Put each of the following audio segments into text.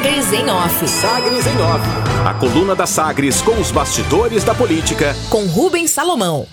Sagres em Off. Sagres em Off. A coluna da Sagres com os bastidores da política. Com Rubens Salomão.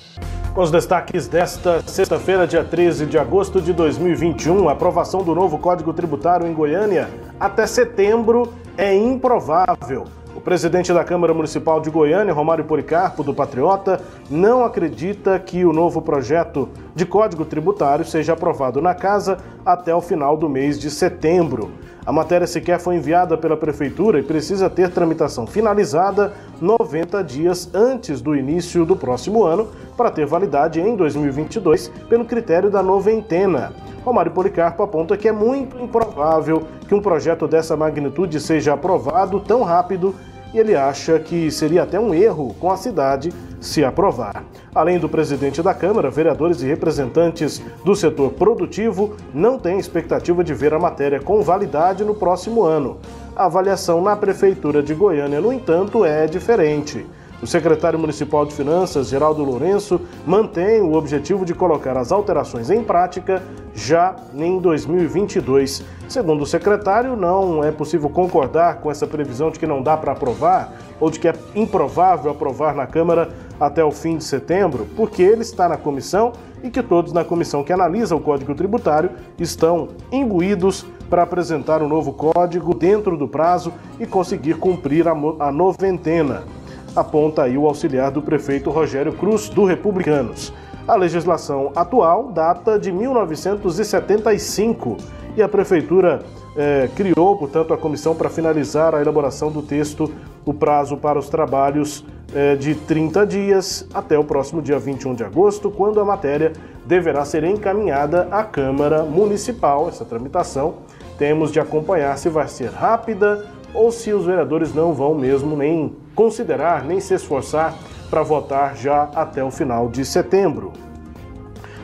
Com os destaques desta sexta-feira, dia 13 de agosto de 2021, a aprovação do novo Código Tributário em Goiânia até setembro é improvável. Presidente da Câmara Municipal de Goiânia, Romário Policarpo, do Patriota, não acredita que o novo projeto de Código Tributário seja aprovado na casa até o final do mês de setembro. A matéria sequer foi enviada pela Prefeitura e precisa ter tramitação finalizada 90 dias antes do início do próximo ano, para ter validade em 2022, pelo critério da noventena. Romário Policarpo aponta que é muito improvável que um projeto dessa magnitude seja aprovado tão rápido e ele acha que seria até um erro com a cidade se aprovar. Além do presidente da Câmara, vereadores e representantes do setor produtivo não têm expectativa de ver a matéria com validade no próximo ano. A avaliação na Prefeitura de Goiânia, no entanto, é diferente. O secretário municipal de Finanças, Geraldo Lourenço, mantém o objetivo de colocar as alterações em prática já em 2022. Segundo o secretário, não é possível concordar com essa previsão de que não dá para aprovar ou de que é improvável aprovar na Câmara até o fim de setembro, porque ele está na comissão e que todos na comissão que analisa o Código Tributário estão imbuídos para apresentar o novo código dentro do prazo e conseguir cumprir a noventena aponta aí o auxiliar do prefeito Rogério Cruz, do Republicanos. A legislação atual data de 1975 e a prefeitura eh, criou, portanto, a comissão para finalizar a elaboração do texto. O prazo para os trabalhos eh, de 30 dias até o próximo dia 21 de agosto, quando a matéria deverá ser encaminhada à Câmara Municipal. Essa tramitação temos de acompanhar se vai ser rápida ou se os vereadores não vão mesmo nem considerar, nem se esforçar para votar já até o final de setembro.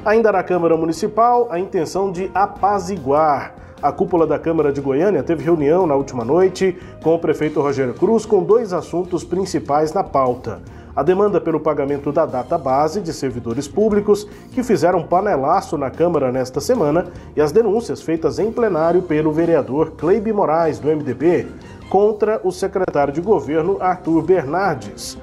Ainda na Câmara Municipal, a intenção de apaziguar. A cúpula da Câmara de Goiânia teve reunião na última noite com o prefeito Rogério Cruz com dois assuntos principais na pauta a demanda pelo pagamento da data base de servidores públicos que fizeram panelaço na Câmara nesta semana e as denúncias feitas em plenário pelo vereador Cleibe Moraes, do MDB, contra o secretário de governo Arthur Bernardes.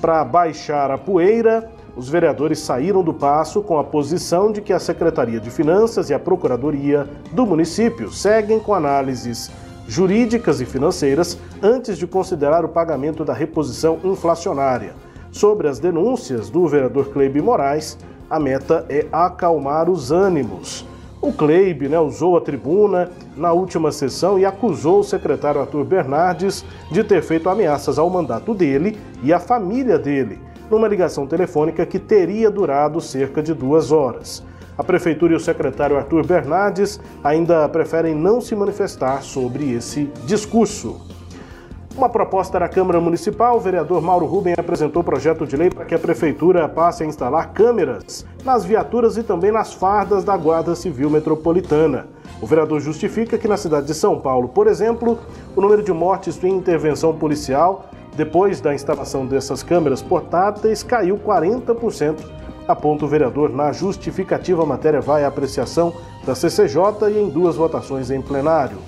Para baixar a poeira, os vereadores saíram do passo com a posição de que a Secretaria de Finanças e a Procuradoria do município seguem com análises jurídicas e financeiras antes de considerar o pagamento da reposição inflacionária. Sobre as denúncias do vereador Cleibe Moraes, a meta é acalmar os ânimos. O Cleibe né, usou a tribuna na última sessão e acusou o secretário Arthur Bernardes de ter feito ameaças ao mandato dele e à família dele, numa ligação telefônica que teria durado cerca de duas horas. A prefeitura e o secretário Arthur Bernardes ainda preferem não se manifestar sobre esse discurso. Uma proposta da Câmara Municipal, o vereador Mauro Rubem apresentou projeto de lei para que a Prefeitura passe a instalar câmeras nas viaturas e também nas fardas da Guarda Civil Metropolitana. O vereador justifica que na cidade de São Paulo, por exemplo, o número de mortes em intervenção policial depois da instalação dessas câmeras portáteis caiu 40%. Aponta o vereador na justificativa, a matéria vai à apreciação da CCJ e em duas votações em plenário.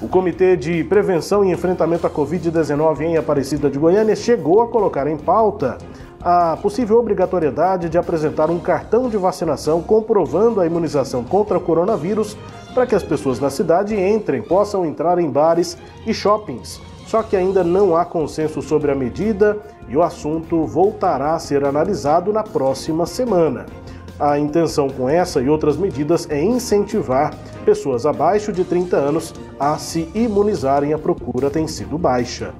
O Comitê de Prevenção e Enfrentamento à Covid-19 em Aparecida de Goiânia chegou a colocar em pauta a possível obrigatoriedade de apresentar um cartão de vacinação comprovando a imunização contra o coronavírus para que as pessoas na cidade entrem, possam entrar em bares e shoppings. Só que ainda não há consenso sobre a medida e o assunto voltará a ser analisado na próxima semana. A intenção com essa e outras medidas é incentivar pessoas abaixo de 30 anos a se imunizarem. A procura tem sido baixa.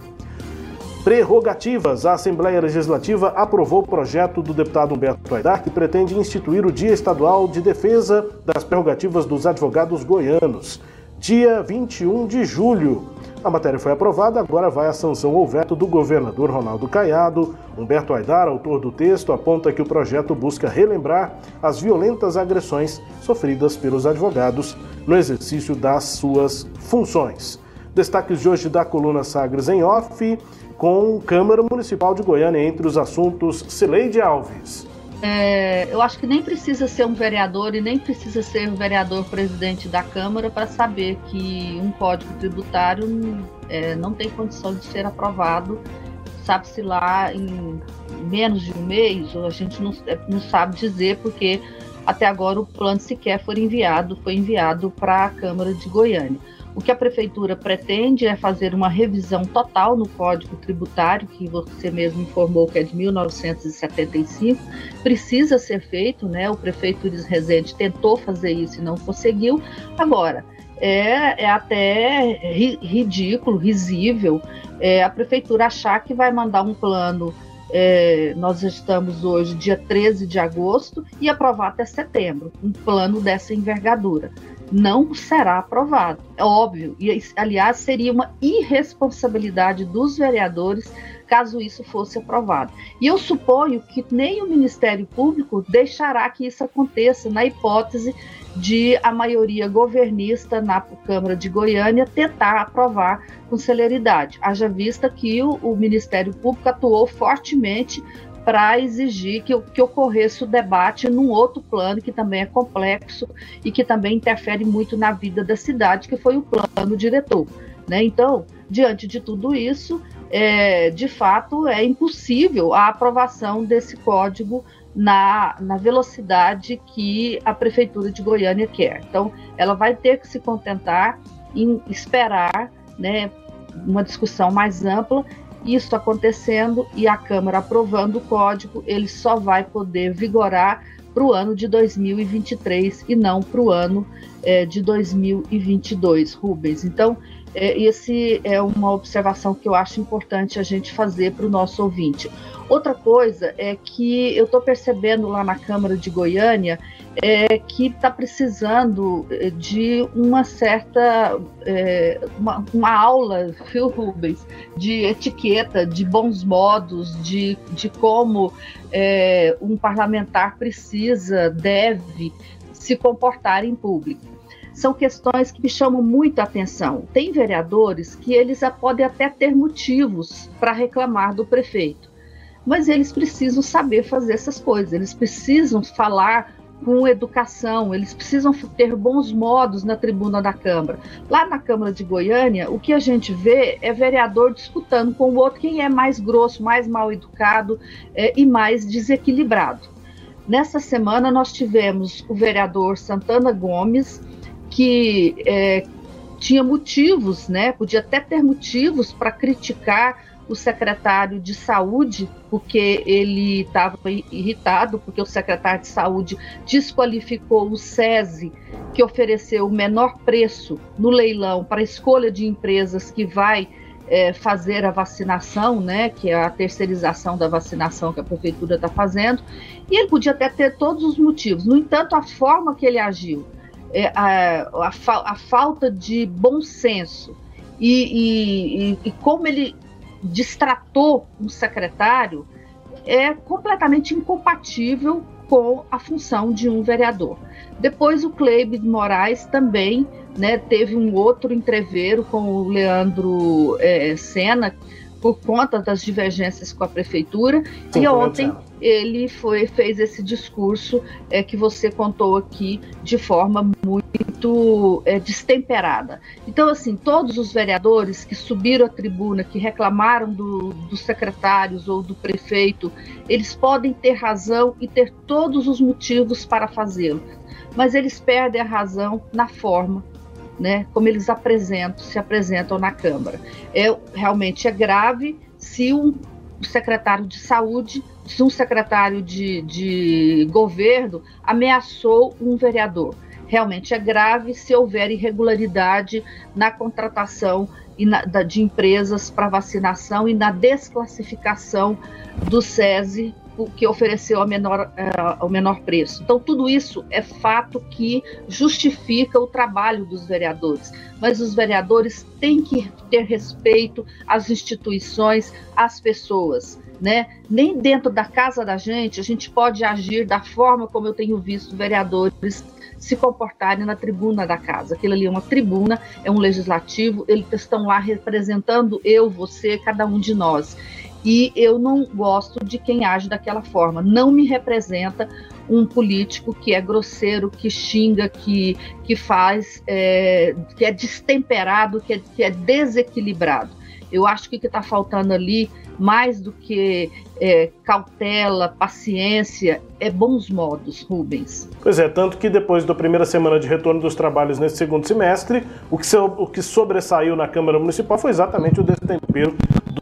Prerrogativas. A Assembleia Legislativa aprovou o projeto do deputado Humberto Aidar que pretende instituir o Dia Estadual de Defesa das Prerrogativas dos Advogados Goianos, dia 21 de julho. A matéria foi aprovada, agora vai à sanção ou veto do governador Ronaldo Caiado. Humberto Aidar, autor do texto, aponta que o projeto busca relembrar as violentas agressões sofridas pelos advogados no exercício das suas funções. Destaques de hoje da coluna Sagres em Off, com Câmara Municipal de Goiânia entre os assuntos Cileide Alves. É, eu acho que nem precisa ser um vereador e nem precisa ser o um vereador presidente da Câmara para saber que um código tributário é, não tem condição de ser aprovado, sabe-se lá em menos de um mês, a gente não, é, não sabe dizer, porque até agora o plano sequer foi enviado, foi enviado para a Câmara de Goiânia. O que a prefeitura pretende é fazer uma revisão total no Código Tributário, que você mesmo informou que é de 1975, precisa ser feito, né? O prefeito Iris Rezende tentou fazer isso e não conseguiu. Agora, é, é até ridículo, risível, é, a prefeitura achar que vai mandar um plano é, nós estamos hoje, dia 13 de agosto, e aprovar até setembro um plano dessa envergadura. Não será aprovado, é óbvio. E, aliás, seria uma irresponsabilidade dos vereadores caso isso fosse aprovado. E eu suponho que nem o Ministério Público deixará que isso aconteça, na hipótese de a maioria governista na Câmara de Goiânia tentar aprovar com celeridade. Haja vista que o, o Ministério Público atuou fortemente para exigir que, que, ocorresse o debate num outro plano que também é complexo e que também interfere muito na vida da cidade, que foi o plano diretor. Né? Então, diante de tudo isso, é, de fato, é impossível a aprovação desse código na, na velocidade que a Prefeitura de Goiânia quer. Então, ela vai ter que se contentar em esperar né, uma discussão mais ampla. Isso acontecendo e a Câmara aprovando o código, ele só vai poder vigorar para o ano de 2023 e não para o ano é, de 2022, Rubens. Então, é, esse é uma observação que eu acho importante a gente fazer para o nosso ouvinte. Outra coisa é que eu estou percebendo lá na Câmara de Goiânia é, que está precisando é, de uma certa é, uma, uma, aula, viu, Rubens, de etiqueta, de bons modos, de, de como é, um parlamentar precisa, deve se comportar em público são questões que me chamam muito a atenção. Tem vereadores que eles podem até ter motivos para reclamar do prefeito, mas eles precisam saber fazer essas coisas, eles precisam falar com educação, eles precisam ter bons modos na tribuna da Câmara. Lá na Câmara de Goiânia, o que a gente vê é vereador disputando com o outro quem é mais grosso, mais mal educado é, e mais desequilibrado. Nessa semana, nós tivemos o vereador Santana Gomes, que é, tinha motivos, né? Podia até ter motivos para criticar o secretário de saúde, porque ele estava irritado, porque o secretário de saúde desqualificou o SESI, que ofereceu o menor preço no leilão para a escolha de empresas que vai é, fazer a vacinação, né, que é a terceirização da vacinação que a prefeitura está fazendo, e ele podia até ter todos os motivos. No entanto, a forma que ele agiu, a, a, a, falta de bom senso e, e, e como ele distratou um secretário é completamente incompatível com a função de um vereador. Depois o Cleide Moraes também né, teve um outro entreveiro com o Leandro é, Sena, por conta das divergências com a prefeitura. Sim, e ontem ele foi fez esse discurso é, que você contou aqui de forma muito é, destemperada. Então, assim, todos os vereadores que subiram à tribuna, que reclamaram do, dos secretários ou do prefeito, eles podem ter razão e ter todos os motivos para fazê-lo, mas eles perdem a razão na forma né, como eles apresentam, se apresentam na Câmara. É, realmente é grave se um secretário de saúde, se um secretário de, de governo ameaçou um vereador. Realmente é grave se houver irregularidade na contratação na, de empresas para vacinação e na desclassificação do SESI que ofereceu a menor, uh, o menor preço. Então, tudo isso é fato que justifica o trabalho dos vereadores. Mas os vereadores têm que ter respeito às instituições, às pessoas. Né? Nem dentro da casa da gente a gente pode agir da forma como eu tenho visto vereadores se comportarem na tribuna da casa. Aquilo ali é uma tribuna, é um legislativo, eles estão lá representando eu, você, cada um de nós. E eu não gosto de quem age daquela forma. Não me representa um político que é grosseiro, que xinga, que, que faz, é, que é destemperado, que é, que é desequilibrado. Eu acho que o que está faltando ali, mais do que é, cautela, paciência, é bons modos, Rubens. Pois é, tanto que depois da primeira semana de retorno dos trabalhos nesse segundo semestre, o que, so, o que sobressaiu na Câmara Municipal foi exatamente o destempero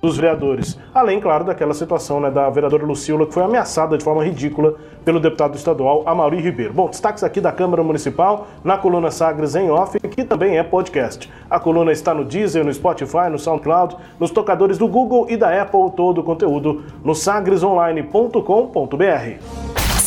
dos vereadores. Além, claro, daquela situação né, da vereadora Lucila, que foi ameaçada de forma ridícula pelo deputado estadual Amaury Ribeiro. Bom, destaques aqui da Câmara Municipal, na coluna Sagres em Off, que também é podcast. A coluna está no Deezer, no Spotify, no SoundCloud, nos tocadores do Google e da Apple, todo o conteúdo no sagresonline.com.br.